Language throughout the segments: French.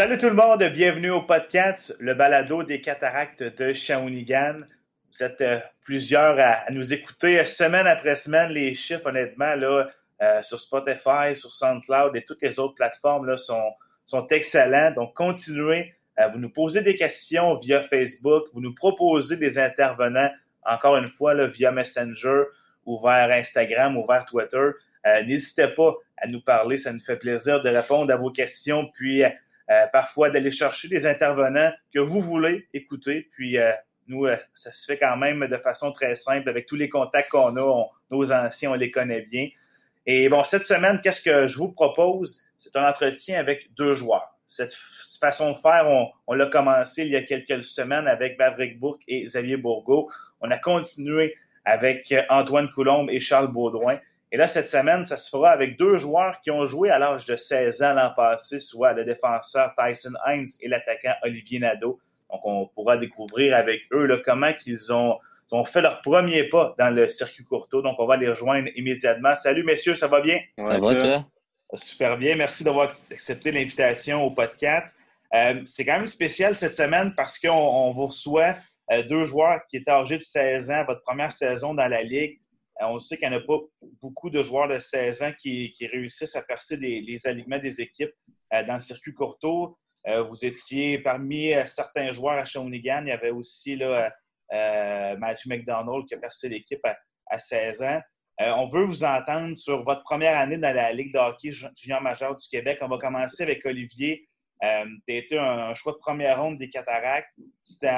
Salut tout le monde, bienvenue au podcast, le balado des cataractes de Shawinigan. Vous êtes euh, plusieurs à, nous écouter semaine après semaine. Les chiffres, honnêtement, là, euh, sur Spotify, sur SoundCloud et toutes les autres plateformes là, sont, excellents. Donc, continuez. à vous nous posez des questions via Facebook. Vous nous proposez des intervenants, encore une fois, via Messenger ou vers Instagram ou vers Twitter. Euh, n'hésitez pas à nous parler. Ça nous fait plaisir de répondre à vos questions. Euh, parfois d'aller chercher des intervenants que vous voulez écouter. Puis euh, nous, euh, ça se fait quand même de façon très simple avec tous les contacts qu'on a. nos anciens, on les connaît bien. Et bon, cette semaine, qu'est-ce que je vous propose? C'est un entretien avec deux joueurs. Cette façon de faire, on, on l'a commencé il y a quelques semaines avec Maverick Bourque et Xavier Bourgault. On a continué avec Antoine Coulombe et Charles Baudouin. Et là, cette semaine, ça se fera avec deux joueurs qui ont joué à l'âge de 16 ans l'an passé, soit le défenseur Tyson Hines et l'attaquant Olivier Nadeau. Donc, on pourra découvrir avec eux là, comment ils ont, ont fait leur premier pas dans le circuit courto. Donc, on va les rejoindre immédiatement. Salut, messieurs, ça va bien? ça va, toi? Super bien. Merci d'avoir accepté l'invitation au podcast. Euh, c'est quand même spécial cette semaine parce qu'on vous reçoit euh, deux joueurs qui étaient âgés de 16 ans, votre première saison dans la Ligue. Euh, on sait qu'il n'y en a pas beaucoup de joueurs de 16 ans qui, réussissent à percer les alignements des équipes euh, dans le circuit courto. Euh, vous étiez parmi certains joueurs à Shawinigan. Il y avait aussi Matthew McDonald qui a percé l'équipe à, 16 ans. on veut vous entendre sur votre première année dans la Ligue de hockey junior majeur du Québec. On va commencer avec Olivier. tu as été un, choix de première ronde des cataractes. Tu t'es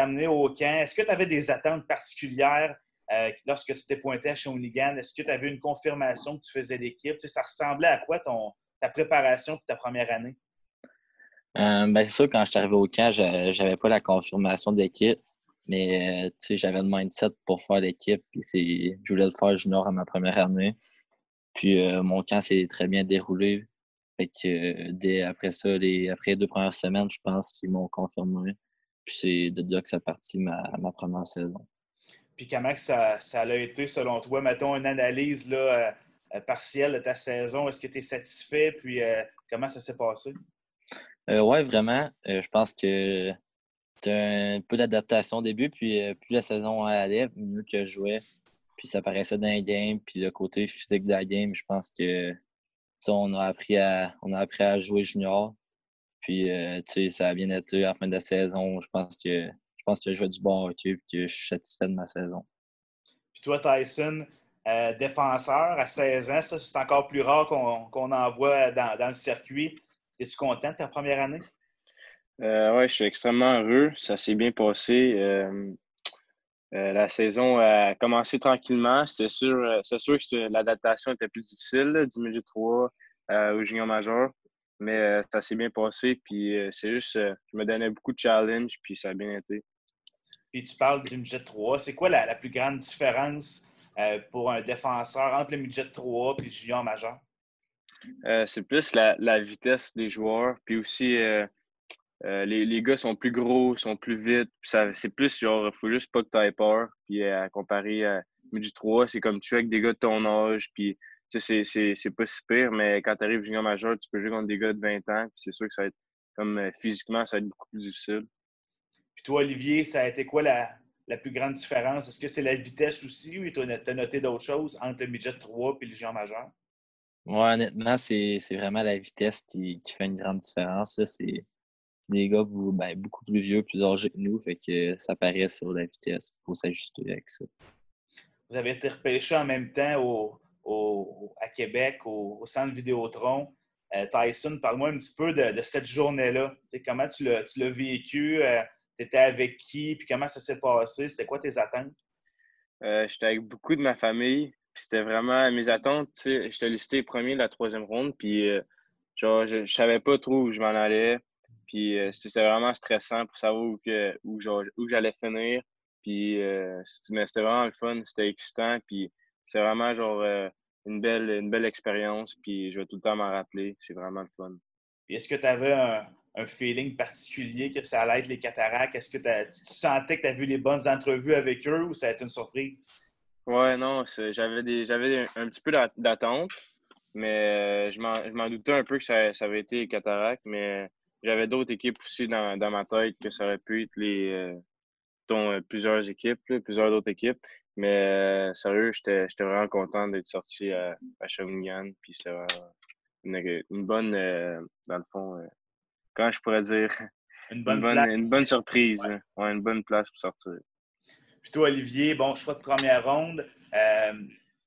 amené au camp. Est-ce que tu avais des attentes particulières euh, lorsque tu t'es pointé à Shawinigan, est-ce que tu avais une confirmation que tu faisais l'équipe? ça ressemblait à quoi ton, ta préparation pour ta première année? Euh, ben, c'est sûr, quand je suis arrivé au camp, je n'avais pas la confirmation d'équipe, mais euh, j'avais le mindset pour faire l'équipe. Je voulais le faire junior à ma première année. Puis mon camp s'est très bien déroulé. Que dès après ça, les, après les deux premières semaines, je pense qu'ils m'ont confirmé. Puis c'est de là que ça partit ma, ma première saison. Puis comment ça, ça a été selon toi? Mettons une analyse là, euh, partielle de ta saison? Est-ce que tu es satisfait? Puis euh, comment ça s'est passé? Euh, oui, vraiment. je pense que tu un peu d'adaptation au début, puis plus la saison allait, mieux que je jouais. Puis ça paraissait dans les games, puis le côté physique de la game, je pense que on a appris à on a appris à jouer junior. Puis ça a bien été à la fin de la saison. Je pense que je pense que je joue du bon hockey et que je suis satisfait de ma saison. Puis toi, Tyson, euh, défenseur à 16 ans, ça, c'est encore plus rare qu'on en voit dans, le circuit. Es-tu content de ta première année? Euh, oui, je suis extrêmement heureux. Ça s'est bien passé. Euh, la saison a commencé tranquillement. C'était sûr, c'est sûr que l'adaptation était plus difficile du midget 3 au junior majeur. Mais ça s'est bien passé. Puis c'est juste, je me donnais beaucoup de challenge, puis ça a bien été puis tu parles du midget 3. C'est quoi la, plus grande différence euh, pour un défenseur entre le midget 3 et le junior majeur? Euh, c'est plus la, vitesse des joueurs, puis aussi euh, les, gars sont plus gros, sont plus vite. C'est plus genre, il faut juste pas que tu aies peur. Puis à comparer à midget 3, c'est comme tu joues avec des gars de ton âge, puis c'est pas si pire, mais quand tu arrives junior majeur, tu peux jouer contre des gars de 20 ans, c'est sûr que ça va être comme physiquement, ça va être beaucoup plus difficile. Puis toi, Olivier, ça a été quoi la, plus grande différence? Est-ce que c'est la vitesse aussi ou tu as noté d'autres choses entre le midget 3 et le géant majeur? Oui, honnêtement, c'est vraiment la vitesse qui, fait une grande différence. C'est des gars ben, beaucoup plus vieux, plus âgés que nous, fait que ça paraît sur la vitesse. Il faut s'ajuster avec ça. Vous avez été repêché en même temps au, à Québec, au, centre Vidéotron. Euh, Tyson, parle-moi un petit peu de, cette journée-là. Comment tu l'as vécu? Euh, tu étais avec qui? Puis comment ça s'est passé? C'était quoi tes attentes? Euh, j'étais avec beaucoup de ma famille. Puis c'était vraiment mes attentes. J'étais listé premier de la troisième ronde. Puis euh, genre, je, ne savais pas trop où je m'en allais. Puis euh, c'était vraiment stressant pour savoir où, que, où, où j'allais finir. Puis c'était vraiment le fun. C'était excitant. Puis c'est vraiment genre une belle, une belle expérience. Puis je vais tout le temps m'en rappeler. C'est vraiment le fun. Puis est-ce que tu avais un, un feeling particulier que ça allait être les cataractes? Est-ce que tu sentais que tu as vu les bonnes entrevues avec eux ou ça a été une surprise? Ouais, non, j'avais un, petit peu d'attente, mais euh, je m'en doutais un peu que ça, ça, avait été les cataractes, mais j'avais d'autres équipes aussi dans, ma tête que ça aurait pu être les dont, plusieurs équipes, plusieurs d'autres équipes. Mais sérieux, j'étais vraiment content d'être sorti à, à Shawinigan. Puis c'est une, une, bonne, dans le fond, quand je pourrais dire, une bonne, une bonne, surprise. Ouais. une bonne place pour sortir. Puis toi, Olivier, bon choix de première ronde. Euh,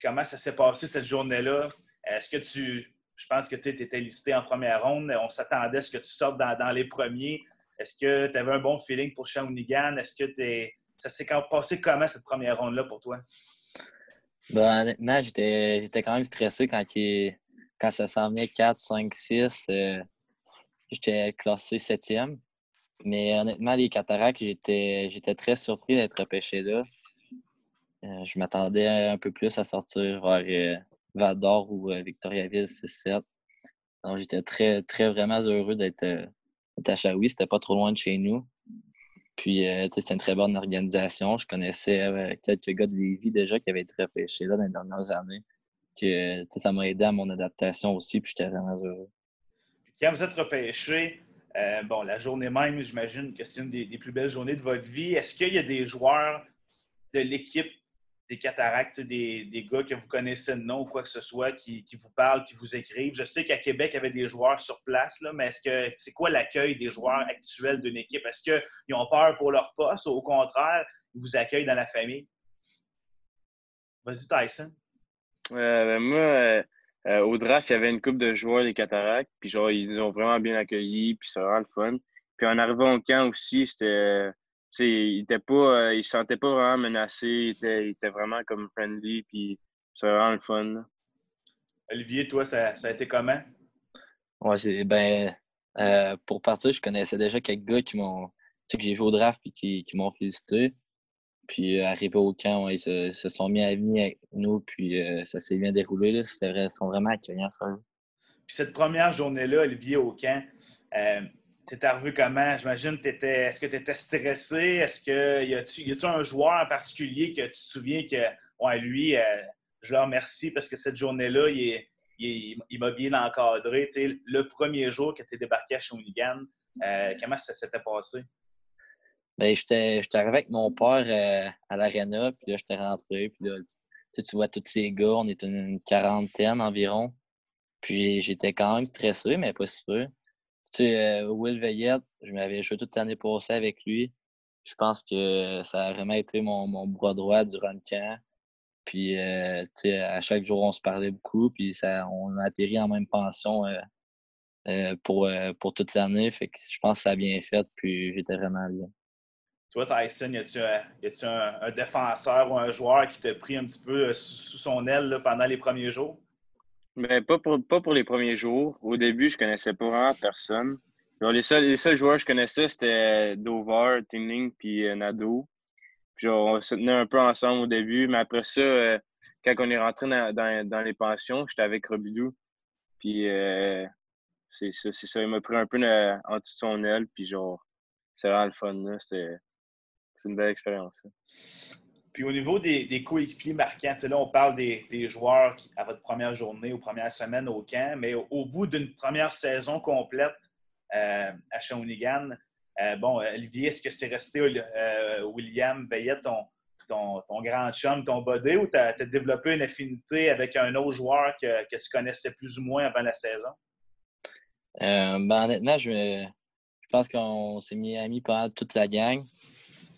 comment ça s'est passé cette journée-là? Est-ce que tu. Je pense que tu étais listé en première ronde. On s'attendait à ce que tu sortes dans, les premiers. Est-ce que tu avais un bon feeling pour Shawinigan? Est-ce que ça s'est passé comment cette première ronde-là pour toi? Ben, honnêtement, j'étais quand même stressé quand, quand ça s'en venait 4, 5, 6. J'étais classé septième. Mais honnêtement, les cataractes, j'étais, j'étais très surpris d'être repêché là. Euh, je m'attendais un peu plus à sortir vers euh, Vador ou euh, Victoriaville 6-7. Donc, j'étais très, très vraiment heureux d'être à Chaoui. C'était pas trop loin de chez nous. Puis, c'est une très bonne organisation. Je connaissais quelques gars de Lévis déjà qui avaient été repêchés là dans les dernières années. Que, ça m'a aidé à mon adaptation aussi. Puis, j'étais vraiment heureux. Quand vous êtes repêché, euh, bon, la journée même, j'imagine que c'est une des, plus belles journées de votre vie. Est-ce qu'il y a des joueurs de l'équipe des cataractes, des, gars que vous connaissez de nom ou quoi que ce soit, qui, vous parlent, qui vous écrivent? Je sais qu'à Québec, il y avait des joueurs sur place, là, mais est-ce que c'est quoi l'accueil des joueurs actuels d'une équipe? Est-ce qu'ils ont peur pour leur poste ou au contraire, ils vous accueillent dans la famille? Vas-y, Tyson. Ben, moi, euh, euh, au draft, il y avait une coupe de joueurs des Cataractes, puis genre, ils nous ont vraiment bien accueillis, puis c'est vraiment le fun. Puis en arrivant au camp aussi, c'était. Il était pas, euh, il se sentait pas vraiment menacé, il était, il était vraiment comme friendly, puis c'est vraiment le fun. Olivier, toi, ça, ça, a été comment? Ouais, c'est ben euh, pour partir, je connaissais déjà quelques gars qui m'ont. Tu sais, que j'ai joué au draft et qui, qui m'ont félicité. Puis euh, arrivé au camp, ils se, sont mis à venir avec nous, puis euh, ça s'est bien déroulé. Là. Ils sont vraiment accueillants, ça. Puis cette première journée-là, Olivier, au camp, euh, tu arrivé comment? J'imagine, est-ce que tu étais stressé? Est-ce que y a-tu un joueur en particulier que tu te souviens que, ouais, lui, je le remercie parce que cette journée-là, il, m'a bien encadré. le premier jour que tu es débarqué à Shawinigan, comment ça s'était passé? Ben, j'étais arrivé avec mon père euh, à l'aréna, puis là, j'étais rentré, puis là, tu, tu vois tous ces gars, on était une quarantaine environ. Puis j'étais quand même stressé, mais pas si peu. Tu sais, euh, Will Veillette, je m'avais joué toute l'année passée avec lui. Je pense que ça a vraiment été mon, mon bras droit durant le camp. Puis, euh, tu sais, à chaque jour, on se parlait beaucoup, puis ça, on a atterri en même pension pour, pour toute l'année. Fait que je pense que ça a bien fait, puis j'étais vraiment bien. Toi, Tyson, y a-tu un, défenseur ou un joueur qui t'a pris un petit peu euh, sous son aile pendant les premiers jours? Mais pas pour, pas pour les premiers jours. Au début, je connaissais pas vraiment personne. les, seuls, les seuls joueurs que je connaissais, c'était Dover, Tingling puis euh, Nado. Puis on se tenait un peu ensemble au début, mais après ça, euh, quand on est rentré dans, les pensions, j'étais avec Robidou. Puis c'est ça, il m'a pris un peu en dessous de son aile, puis genre, c'est vraiment le fun. C'était c'est une belle expérience. Puis au niveau des, coéquipiers marquants, là, on parle des, joueurs à votre première journée ou première semaine au camp, mais au, bout d'une première saison complète euh, à Shawinigan, euh, bon, Olivier, est-ce que c'est resté euh, William Veillette, ton, ton, grand chum, ton body, ou tu as, développé une affinité avec un autre joueur que, que tu connaissais plus ou moins avant la saison? ben, honnêtement, je, je pense qu'on s'est mis amis pendant toute la gang.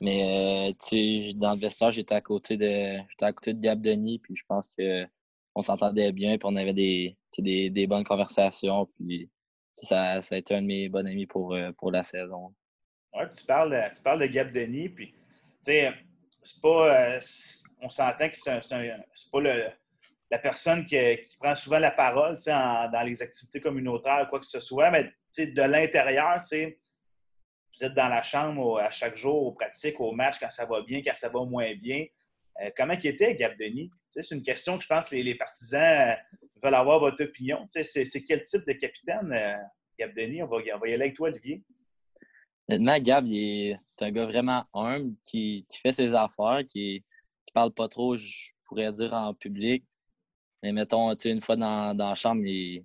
Mais euh, dans le vestiaire, j'étais à côté de j'étais à côté de Gab Denis, puis je pense qu'on s'entendait bien, puis on avait des, des, des, bonnes conversations. Puis ça, ça a été un de mes bons amis pour, euh, pour la saison. Oui, tu parles, tu parles de Gab Denis, puis c'est pas. Euh, on s'entend que c'est pas le, la personne qui, qui, prend souvent la parole dans les activités communautaires ou quoi que ce soit, mais de l'intérieur, c'est vous êtes dans la chambre à chaque jour, aux pratiques, aux matchs, quand ça va bien, quand ça va moins bien. Euh, comment il était, Gab Denis? C'est une question que je pense que les, partisans euh, veulent avoir votre opinion. C'est quel type de capitaine, euh, Gab Denis? On va, y aller avec toi, Olivier. Honnêtement, Gab, il est un gars vraiment humble qui, fait ses affaires, qui ne parle pas trop, je pourrais dire, en public. Mais mettons, une fois dans, dans la chambre, il,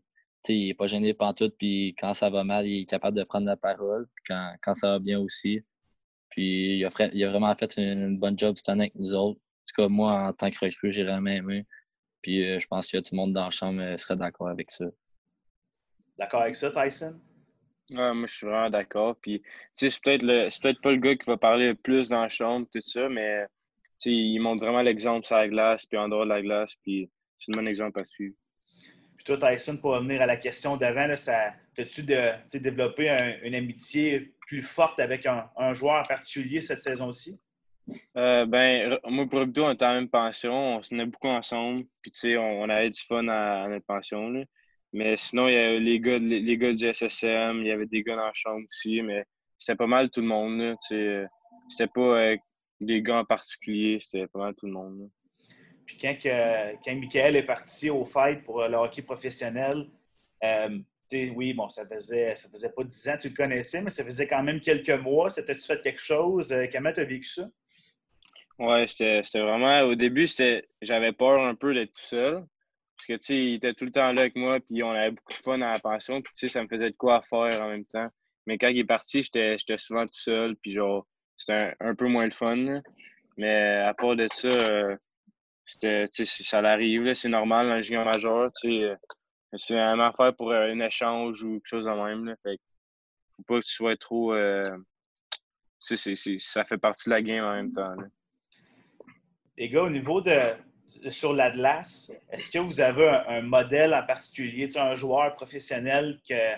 il n'est pas gêné tout puis quand ça va mal, il est capable de prendre la parole, quand, quand ça va bien aussi. Puis il a, il a vraiment fait une, bonne job cette année avec nous autres. En tout cas, moi, en tant que recrue, j'ai vraiment aimé. Puis euh, je pense que tout le monde dans la chambre euh, serait d'accord avec ça. D'accord avec ça, Tyson? Ouais, moi, je suis vraiment d'accord. Puis, c'est peut-être peut pas le gars qui va parler plus dans la chambre, tout ça, mais il montre vraiment l'exemple sur la glace, puis en dehors de la glace, puis c'est un bon exemple à suivre. Puis toi, Tyson, pour revenir à la question d'avant, as-tu développé une amitié plus forte avec un, joueur en particulier cette saison-ci? Euh, ben, moi, pour on était en même pension. On se tenait beaucoup ensemble. Puis, tu sais, on, avait du fun à, notre pension. Mais sinon, il y avait les gars, les, gars du SSM, il y avait des gars dans la chambre aussi. Mais c'était pas mal tout le monde. C'était pas euh, des gars en particulier, c'était pas mal tout le monde. Puis quand, que, quand Michael est parti au fight pour le hockey professionnel, euh, oui, bon, ça faisait, ça faisait pas dix ans que tu le connaissais, mais ça faisait quand même quelques mois. C'était-tu fait quelque chose? Euh, comment tu as vécu ça? Oui, c'était vraiment. Au début, j'avais peur un peu d'être tout seul. Parce que, tu sais, il était tout le temps là avec moi, puis on avait beaucoup de fun à la pension, puis, tu sais, ça me faisait de quoi faire en même temps. Mais quand il est parti, j'étais souvent tout seul, puis genre, c'était un, peu moins le fun. Mais à part de ça, euh, c'était, ça l'arrive, c'est normal dans le junior majeur. Euh, c'est une affaire pour euh, un échange ou quelque chose de même. Là, fait faut pas que tu sois trop. ça fait partie de la game en même temps. Les gars, au niveau de, sur l'Atlas, est-ce que vous avez un, modèle en particulier, un joueur professionnel que,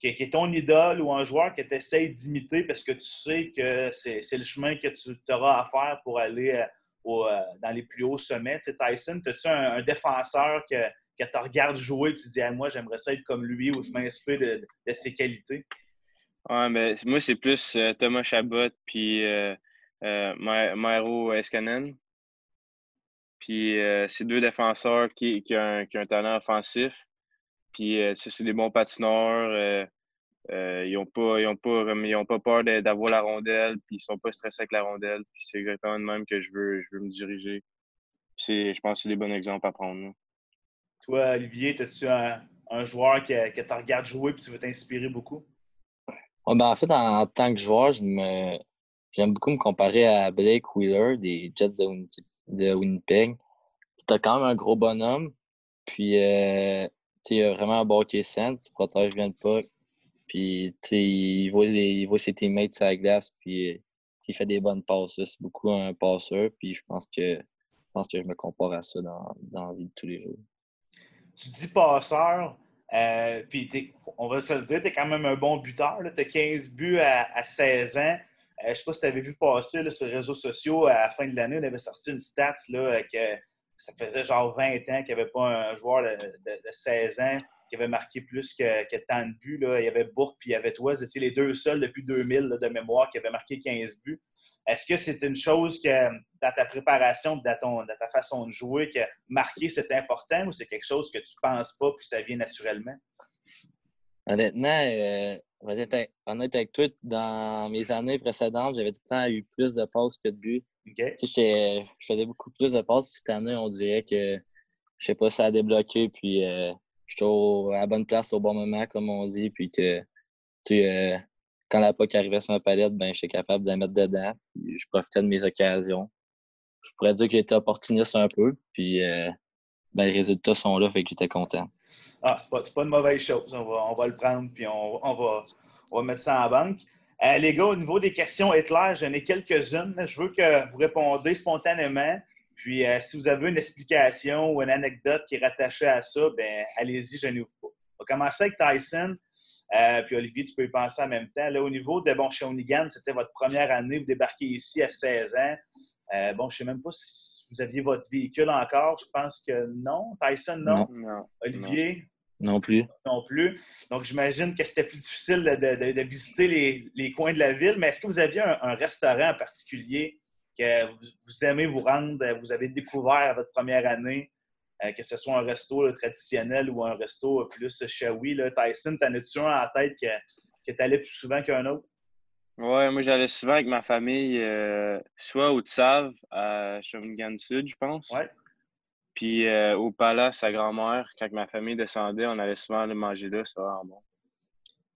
qui, est ton idole ou un joueur que tu essaies d'imiter parce que tu sais que c'est le chemin que tu auras à faire pour aller euh, euh, dans les plus hauts sommets. Tu Tyson, as-tu un, défenseur que, que tu regardes jouer et tu te dis moi, j'aimerais ça être comme lui ou je m'inspire de, ses qualités? Ouais, ben, moi, c'est plus euh, Thomas Chabot puis euh, Mairo Escanen. Puis c'est deux défenseurs qui, qui, ont un, qui, un, talent offensif. Puis, euh, c'est des bons patineurs. Euh, euh, ils n'ont pas, ils pas, pas peur d'avoir la rondelle, puis ils sont pas stressés avec la rondelle. Puis c'est exactement le même que je veux, je veux me diriger. Je pense que c'est des bons exemples à prendre. Toi, Olivier, as-tu un, un, joueur que, que tu regardes jouer et tu veux t'inspirer beaucoup? ben, en fait, en, tant que joueur, j'aime beaucoup me comparer à Blake Wheeler des Jets de, Winnipeg. C'était quand même un gros bonhomme. Puis, il a vraiment un bon sense, il protège bien le puck. Puis, il voit, il voit ses teammates sur la glace, puis il fait des bonnes passes. C'est beaucoup un passeur, puis je pense que je pense que je me compare à ça dans, dans la vie de tous les jours. Tu dis passeur, euh, puis on va se le dire, tu es quand même un bon buteur. Tu as 15 buts à, 16 ans. Euh, je ne sais pas si tu avais vu passer sur les réseaux sociaux à la fin de l'année, on avait sorti une stats là, que ça faisait genre 20 ans qu'il n'y avait pas un joueur de, 16 ans qui avait marqué plus que, tant de buts. Là. Il y avait Bourque puis il y avait toi. C'était les deux seuls depuis 2000 de mémoire qui avaient marqué 15 buts. Est-ce que c'est une chose que dans ta préparation, dans, ta façon de jouer, que marquer c'est important ou c'est quelque chose que tu ne penses pas puis ça vient naturellement? Honnêtement, euh, honnête avec toi, dans mes années précédentes, j'avais tout le temps eu plus de passes que de buts. Je faisais beaucoup plus de passes. Puis cette année, on dirait que, je sais pas, ça a débloqué. Puis euh, je suis à la bonne place au bon moment, comme on dit. Puis que, tu euh, quand la POC arrivait sur ma palette, ben, je suis capable de la mettre dedans. Puis je profitais de mes occasions. Je pourrais dire que j'étais opportuniste un peu. Puis euh, ben, les résultats sont là, fait que j'étais content. Ah, c'est pas, pas une mauvaise chose. On va, on va le prendre, puis on, on, va, on va mettre ça en banque. Euh, les gars, au niveau des questions Hitler, j'en ai quelques-unes. Je veux que vous répondez spontanément. Puis, euh, si vous avez une explication ou une anecdote qui est rattachée à ça, ben allez-y, je vous pas. On va commencer avec Tyson. Euh, puis Olivier, tu peux y penser en même temps. Là, au niveau de bon, Shawinigan, c'était votre première année. Vous débarquez ici à 16 ans. bon, je ne sais même pas si vous aviez votre véhicule encore. Je pense que non. Tyson, non? Olivier? Non plus. Non plus. Donc, j'imagine que c'était plus difficile de, visiter les, coins de la ville. Mais est-ce que vous aviez un, restaurant en particulier? Que vous, aimez vous rendre, vous avez découvert votre première année, euh, que ce soit un resto traditionnel ou un resto plus chaoui? Là. Tyson, t'en as-tu un en tête que, que tu allais plus souvent qu'un autre? Oui, moi j'allais souvent avec ma famille, euh, soit au Tsave, à Shawinigan Sud, je pense. Ouais. Puis au palace, sa grand-mère, quand ma famille descendait, on allait souvent aller manger là, ça vraiment bon.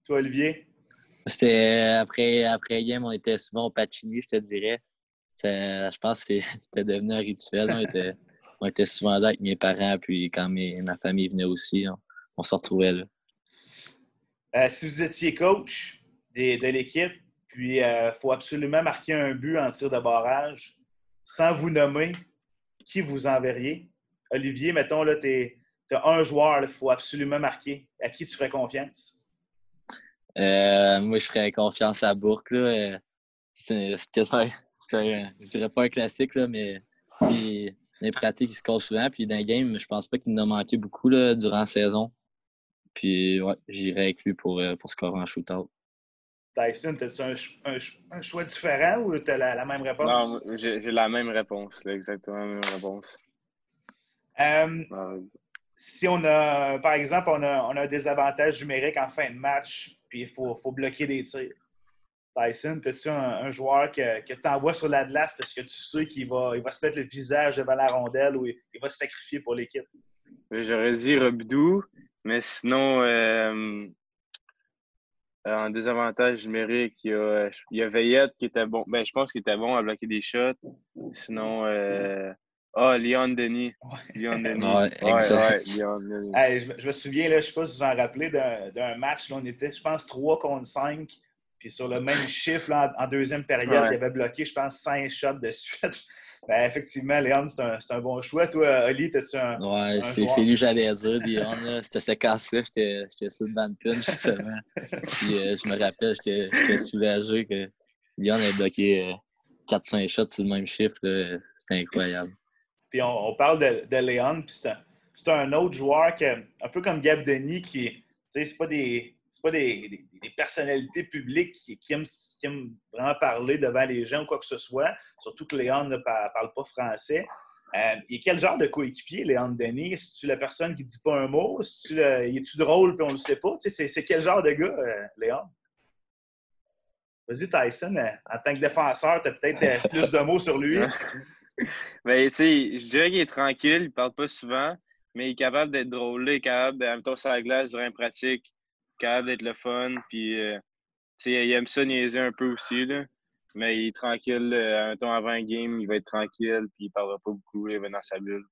Toi, Olivier? C'était après, après game, on était souvent au Pacini, je te dirais. Je pense que c'était devenu un rituel. On était, on était souvent là avec mes parents, puis quand ma famille venait aussi, on, se retrouvait là. Euh, si vous étiez coach de l'équipe, puis il euh, faut absolument marquer un but en tir de barrage, sans vous nommer, qui vous enverriez? Olivier, mettons, là, tu as un joueur, il faut absolument marquer. À qui tu ferais confiance? Euh, moi, je ferais confiance à Bourque. Euh, c'est je dirais pas un classique, là, mais les pratiques, il se casse souvent. Puis dans les games, je pense pas qu'il en a manqué beaucoup là, durant la saison. Puis ouais, j'irais avec lui pour, euh, pour scorer un shootout. Tyson, as-tu un, choix différent ou tu as la, même réponse? Non, j'ai la même réponse, exactement la même réponse. si on a, par exemple, on a, on a un désavantage numérique en fin de match, puis il faut, faut, bloquer des tirs. Tyson, as-tu un, joueur que, que tu envoies sur la glace parce que tu sais qu'il va, il va se mettre le visage devant la rondelle ou il, va se sacrifier pour l'équipe? J'aurais dit Robidou, mais sinon, euh, en désavantage numérique, il y, a, il y a Veillette qui était bon. Ben, je pense qu'il était bon à bloquer des shots. Sinon, euh, ah, Léon Denis. Léon Denis. Ouais, ouais, je, me souviens, là, je ne sais pas si vous en rappelez, d'un match, là, on était, je pense, 3 contre 5. Puis sur le même chiffre, en, deuxième période, il avait bloqué, je pense, 5 shots de suite. Ben, effectivement, Léon, c'est un, un, bon choix. Toi, Oli, as-tu un. Ouais, c'est lui que j'allais dire, Léon. Cette séquence-là, j'étais sur le banc de pin, justement. Puis euh, je me rappelle, j'étais soulagé que Léon avait bloqué 4-5 euh, shots sur le même chiffre. C'était incroyable. Puis on, parle de, de Léon, puis c'est un, autre joueur que, un peu comme Gab Denis, qui, tu sais, c'est pas des pas des, personnalités publiques qui, aiment, vraiment parler devant les gens ou quoi que ce soit, surtout que Léon ne parle pas français. Euh, il est quel genre de coéquipier, Léon Denis? Est-ce la personne qui ne dit pas un mot? Est-tu drôle et on ne le sait pas? c'est quel genre de gars, euh, Léon? Vas-y, Tyson, euh, en tant que défenseur, tu as peut-être plus de mots sur lui. Ben, tu sais, je dirais qu'il est tranquille, il parle pas souvent, mais il est capable d'être drôle, il est capable, temps, sur la glace, durant pratique, capable d'être le fun, puis, euh, il aime ça niaiser un peu aussi, là. Mais il est tranquille, euh, un temps avant un game, il va être tranquille, puis il parlera pas beaucoup, il va dans sa bulle.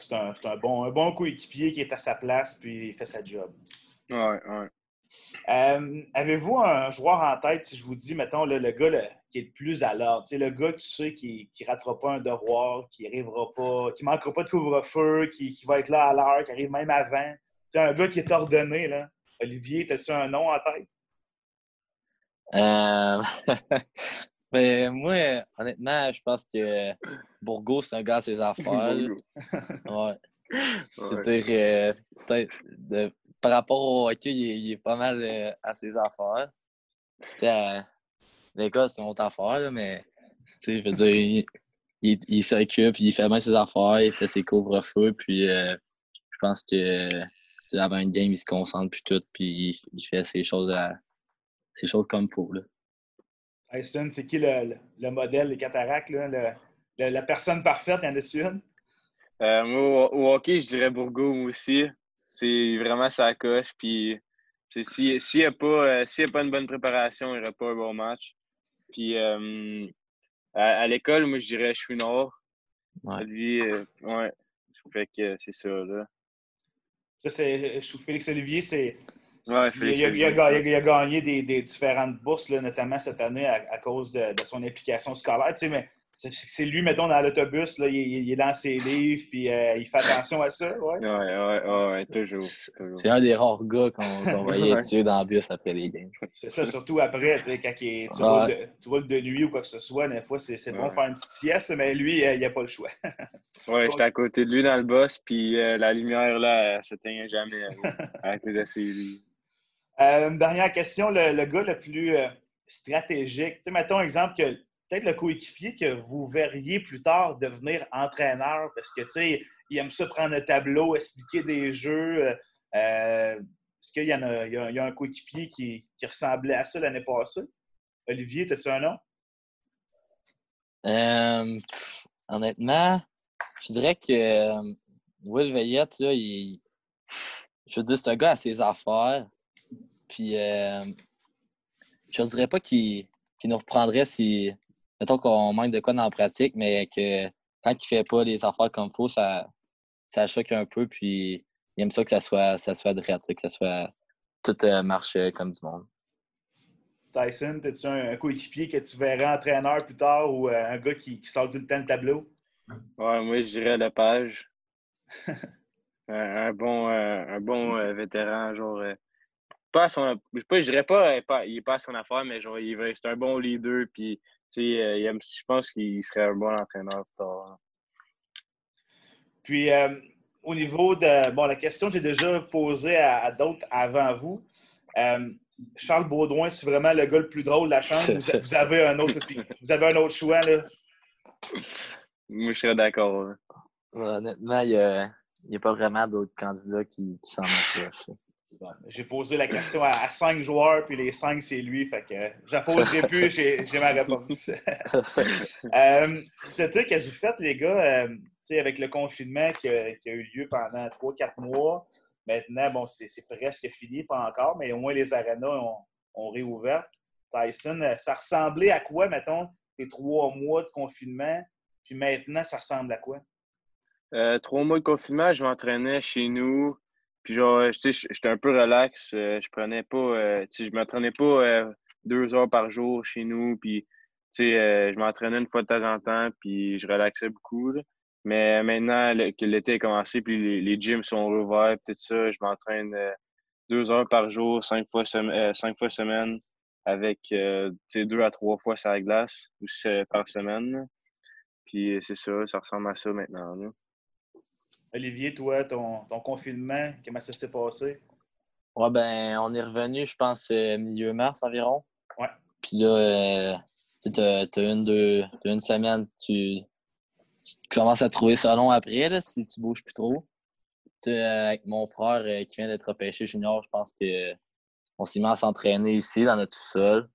c'est un, un, bon, un bon coéquipier qui est à sa place, puis il fait sa job. Ouais, ouais. Euh, avez-vous un joueur en tête, si je vous dis, mettons, le, gars qui est le plus à l'ordre, le gars que tu sais qui ne ratera pas un devoir, qui arrivera pas, qui manquera pas de couvre-feu, qui, va être là à l'heure, qui arrive même avant. C'est un gars qui est ordonné, là. Olivier, as-tu un nom en tête? Euh... Mais moi, honnêtement, je pense que Bourgo, c'est un gars à ses affaires. ouais. Je veux dire, euh, peut-être par rapport au hockey, il est, pas mal euh, à ses affaires. Euh, les gars, c'est autre affaire, mais je veux dire, il, il, s'occupe, il fait bien ses affaires, il fait ses couvre-feux, puis euh, je pense que avant une game, il se concentre puis tout, puis il, fait ses choses, à, ses choses comme il faut. Là. c'est qui le, le, modèle des cataractes, là, la personne parfaite, y en a-tu une? moi, au, hockey, je dirais Bourgo, aussi c'est vraiment sa coche. Puis s'il n'y a, pas, a pas une bonne préparation, il n'y aura pas un bon match. Puis euh, à, l'école, moi, je dirais je suis nord. Ouais. Dit, euh, ouais. Fait que c'est ça, là. Ça, c'est. Félix Olivier, c'est. Ouais, il, a, il, a, gagné des, des différentes bourses, là, notamment cette année, à, cause de, de, son implication scolaire. Tu sais, mais c'est lui, mettons, dans l'autobus, il, il, est dans ses livres, puis euh, il fait attention à ça, ouais? Ouais, ouais, ouais, toujours. C'est un des rares gars qu'on voyait tuer dans le bus après les games. C'est ça, surtout après, tu sais, quand il, tu, roules de, tu, roules de, nuit ou quoi que ce soit, des fois, c'est bon de faire une petite sieste, mais lui, euh, il n'a pas le choix. ouais, j'étais à côté de lui dans le bus, puis euh, la lumière, là, elle s'éteignait jamais avec les SCD. dernière question, le, le, gars le plus stratégique. Tu sais, mettons exemple que peut-être le coéquipier que vous verriez plus tard devenir entraîneur parce que, tu sais, il aime ça prendre un tableau, expliquer des jeux. Euh, est-ce qu'il y, en a, y, un coéquipier qui, ressemblait à ça l'année passée? Olivier, as-tu un nom? Euh, honnêtement, Je dirais que euh, Will Veillette, là, il... je veux dire, c'est un gars à ses affaires. Puis, euh, je ne dirais pas qu'il nous reprendrait si, mettons qu'on manque de quoi dans la pratique, mais que quand il ne fait pas les affaires comme il faut, ça, ça choque un peu. Puis, il aime ça que ça soit, ça soit droit, que ça soit tout euh, marche comme du monde. Tyson, as-tu un, coéquipier que tu verrais entraîneur plus tard ou euh, un gars qui, qui, sort tout le temps le tableau? Ouais, moi, je dirais Lepage. un, bon, euh, un bon euh, vétéran, genre. pas son, pas, je dirais pas, pas, il est pas à son affaire, mais genre, il c'est un bon leader. Puis, je pense qu'il serait un bon entraîneur tard. Puis, au niveau de. Bon, la question que j'ai déjà posée à, à d'autres avant vous. Charles Baudouin, c'est vraiment le gars le plus drôle de la chambre. Vous, avez un autre, vous avez un autre choix, là? Moi, je serais d'accord. honnêtement, il n'y a, pas vraiment d'autres candidats qui, s'en approchent. J'ai posé la question à, cinq joueurs, puis les cinq, c'est lui. Fait que je la poserai plus, j'ai ma réponse. euh, C'était qu'est-ce que vous faites, les gars, euh, avec le confinement qui a, qui a, eu lieu pendant trois, quatre mois? Maintenant, bon, c'est presque fini, pas encore, mais au moins les arénas ont, réouvert. Tyson, euh, ça ressemblait à quoi, mettons, tes trois mois de confinement? Puis maintenant, ça ressemble à quoi? Euh, trois mois de confinement, je m'entraînais chez nous. Genre, tu sais, j'étais un peu relax. Euh, je prenais pas, sais, je m'entraînais pas deux heures par jour chez nous. Puis, tu sais, je m'entraînais une fois de temps en temps. Puis je relaxais beaucoup. Mais maintenant que l'été a commencé, puis les, gyms sont rouverts, tout ça, je m'entraîne euh, deux heures par jour, cinq fois, euh, cinq fois semaine, avec euh, deux à trois fois sur la glace par semaine. Puis c'est ça, ça ressemble à ça maintenant. Olivier, toi, ton, ton, confinement, comment ça s'est passé? Ouais, ben, on est revenu, je pense, milieu mars environ. Ouais. Puis là, tu as, une, deux, une semaine, tu tu commences à trouver ça long après, là, si tu bouges plus trop. Euh, avec mon frère euh, qui vient d'être repêché junior, je pense qu'on s'est mis à s'entraîner ici, dans notre sous-sol.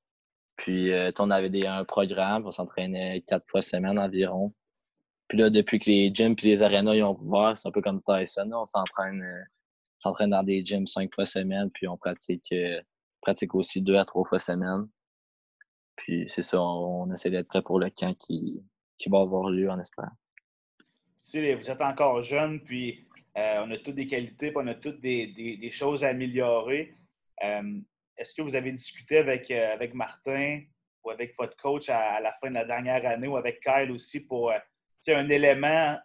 Puis, euh, on avait des, un programme, on s'entraînait quatre fois semaine environ. Puis là, depuis que les gyms et les arénas ont ouvert, c'est un peu comme Tyson. on s'entraîne dans des gyms cinq fois semaine, puis on pratique, pratique aussi deux à trois fois semaine. Puis c'est ça, on, essaie d'être prêt pour le camp qui, qui va avoir lieu en espérant vous êtes encore jeune, puis euh, on a toutes des qualités, puis on a toutes des, choses à améliorer. Euh, est-ce que vous avez discuté avec, euh, avec Martin ou avec votre coach à, la fin de la dernière année ou avec Kyle aussi pour un élément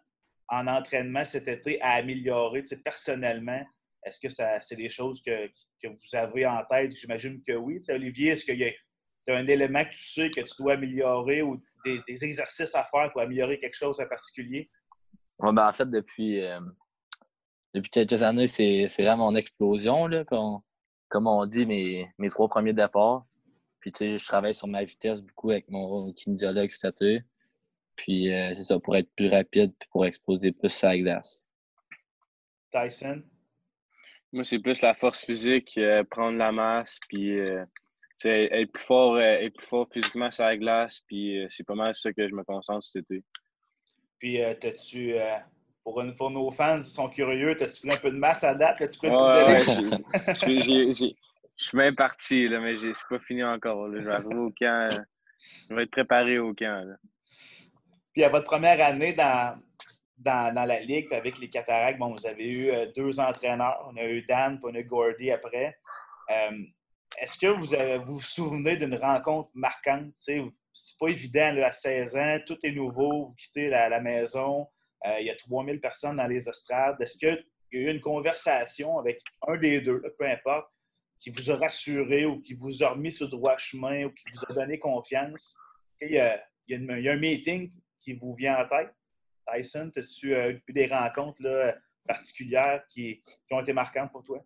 en entraînement cet été à améliorer personnellement? Est-ce que c'est des choses que, vous avez en tête? J'imagine que oui. Olivier, est-ce qu'il y a, un élément que tu sais que tu dois améliorer ou des, exercices à faire pour améliorer quelque chose en particulier? Ben, en fait, depuis, euh, depuis quelques années, c'est vraiment mon explosion, là, comme, on dit, mes, mes trois premiers départs. Puis, tu sais, je travaille sur ma vitesse beaucoup avec mon kinésiologue statut. Puis, euh, c'est ça, pour être plus rapide puis pour exploser plus sa glace. Tyson? Moi, c'est plus la force physique, euh, prendre la masse, puis être, plus fort, être plus fort physiquement sur la glace. Puis, c'est pas mal ça que je me concentre cet été. Puis, euh, tu euh, pour, pour, nos fans qui sont curieux, as-tu pris un peu de masse à date? tu je suis même parti, là, mais c'est pas fini encore. Je vais arriver au camp. je vais être préparé au camp. Puis, à votre première année dans, dans, la ligue avec les Cataractes, bon, vous avez eu euh, deux entraîneurs. On a eu Dan, puis on a eu Gordy après. Est-ce que vous, vous souvenez d'une rencontre marquante? c'est pas évident à 16 ans, tout est nouveau, vous quittez la, maison, euh, il y a 3000 personnes dans les estrades. Est-ce qu'il y a eu une conversation avec un des deux, peu importe, qui vous a rassuré ou qui vous a remis sur le droit chemin ou qui vous a donné confiance? Il y, a, un meeting vous vient en tête? Tyson, as-tu euh, eu des rencontres particulières qui, ont été marquantes pour toi?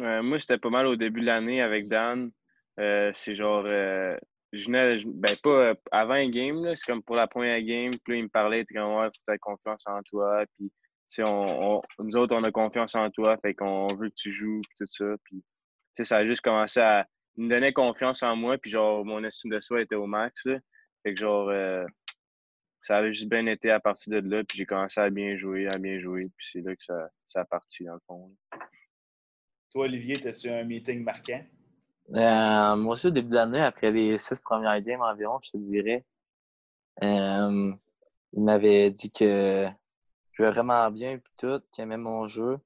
Euh, moi, c'était pas mal au début de l'année avec Dan. c'est genre, je n'ai ben pas euh, avant un game, c'est comme pour la première game, puis il me parlait, tu comme, ouais, faut confiance en toi, puis on, nous autres, on a confiance en toi, fait qu'on veut que tu joues, puis tout ça, puis ça a juste commencé à me donner confiance en moi, puis genre, mon estime de soi était au max, fait que genre, euh, ça avait juste bien été à partir de là. Puis j'ai commencé à bien jouer, à bien jouer. Puis c'est là que ça, ça a parti, dans le fond. Toi, Olivier, as-tu un meeting marquant? Euh, moi aussi, au début de l'année, après les six premières games environ, je te dirais, euh, il m'avait dit que je jouais vraiment bien puis tout, qu'il aimait mon jeu.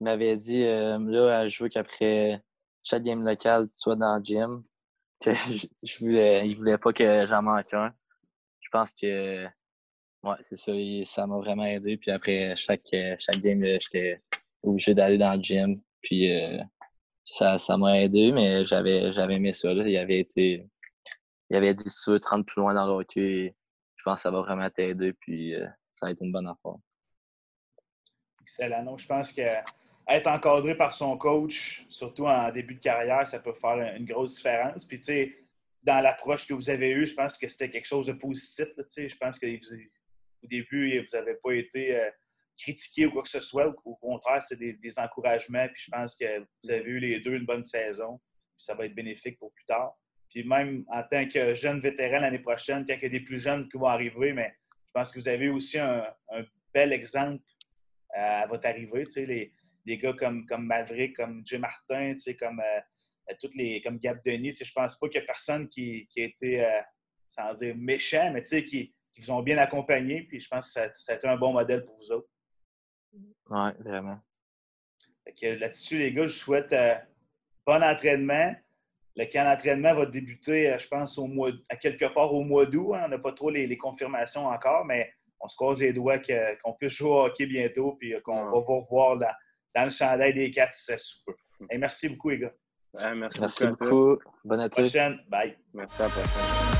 Il m'avait dit euh, là, à jouer qu'après chaque game local, tu sois dans le gym. Que je, voulais, il voulait pas que j'en manque un. Je pense que ouais, c'est ça, ça m'a vraiment aidé. Puis après chaque, chaque game, j'étais obligé d'aller dans le gym. Puis ça, ça m'a aidé, mais j'avais, aimé ça. Il avait été. Il avait dit si tu veux te rendre plus loin dans le hockey, je pense que ça va vraiment t'aider, puis euh, ça a été une bonne affaire. Excellent. je pense que être encadré par son coach, surtout en début de carrière, ça peut faire une grosse différence. Puis, tu sais, dans l'approche que vous avez eue, je pense que c'était quelque chose de positif. je pense qu'au début, vous n'avez pas été euh, critiquer ou quoi que ce soit. Au, contraire, c'est des, encouragements. Puis je pense que vous avez eu les deux une bonne saison. Puis ça va être bénéfique pour plus tard. Puis même en tant que jeune vétéran l'année prochaine, quand il y a des plus jeunes qui vont arriver, mais je pense que vous avez aussi un, bel exemple à votre arrivée. Les, les, gars comme, comme Maverick, comme Jim Martin, comme, euh, toutes les, comme Gab Denis. Je pense pas qu'il y a personne qui, qui a été, euh, sans dire méchant, mais tu sais, qui, qui, vous ont bien accompagné. Puis je pense que ça, ça a été un bon modèle pour vous autres. Oui, vraiment. Là-dessus, les gars, je souhaite euh, bon entraînement. Le camp d'entraînement va débuter, euh, je pense, au mois, à quelque part au mois d'août. Hein. On n'a pas trop les, confirmations encore, mais on se croise les doigts qu'on puisse jouer au hockey bientôt et euh, qu'on va vous revoir dans, le chandail des quatre sous peu. Et merci beaucoup, les gars. Merci, beaucoup. Bonne à tous. prochaine. Bye. Merci à la prochaine.